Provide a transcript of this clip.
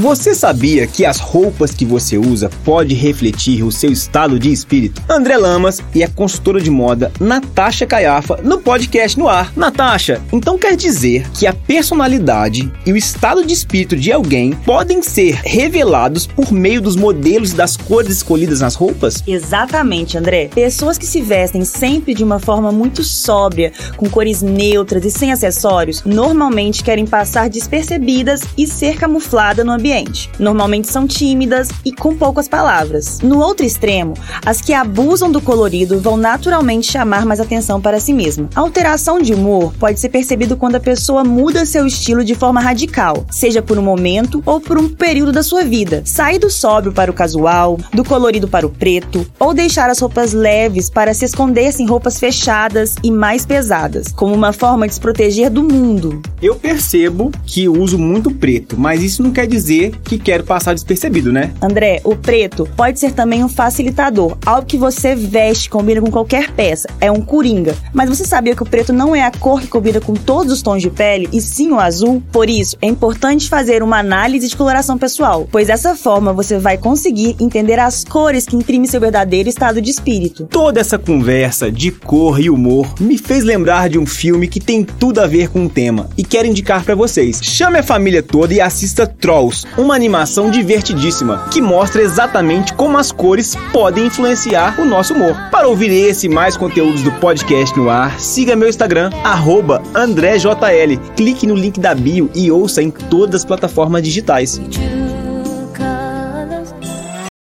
Você sabia que as roupas que você usa pode refletir o seu estado de espírito? André Lamas e a consultora de moda Natasha Caiafa no podcast no ar. Natasha, então quer dizer que a personalidade e o estado de espírito de alguém podem ser revelados por meio dos modelos e das cores escolhidas nas roupas? Exatamente, André. Pessoas que se vestem sempre de uma forma muito sóbria, com cores neutras e sem acessórios, normalmente querem passar despercebidas e ser camuflada no ambiente. Normalmente são tímidas e com poucas palavras. No outro extremo, as que abusam do colorido vão naturalmente chamar mais atenção para si mesma. A alteração de humor pode ser percebido quando a pessoa muda seu estilo de forma radical, seja por um momento ou por um período da sua vida. Sair do sóbrio para o casual, do colorido para o preto, ou deixar as roupas leves para se esconder em roupas fechadas e mais pesadas, como uma forma de se proteger do mundo. Eu percebo que uso muito preto, mas isso não quer dizer que quero passar despercebido, né? André, o preto pode ser também um facilitador, algo que você veste, combina com qualquer peça. É um coringa. Mas você sabia que o preto não é a cor que combina com todos os tons de pele, e sim o azul? Por isso, é importante fazer uma análise de coloração pessoal, pois dessa forma você vai conseguir entender as cores que imprimem seu verdadeiro estado de espírito. Toda essa conversa de cor e humor me fez lembrar de um filme que tem tudo a ver com o tema e quero indicar para vocês. Chame a família toda e assista Trolls, uma animação divertidíssima que mostra exatamente como as cores podem influenciar o nosso humor. Para ouvir esse e mais conteúdos do podcast no ar, siga meu Instagram, AndréJL. Clique no link da bio e ouça em todas as plataformas digitais.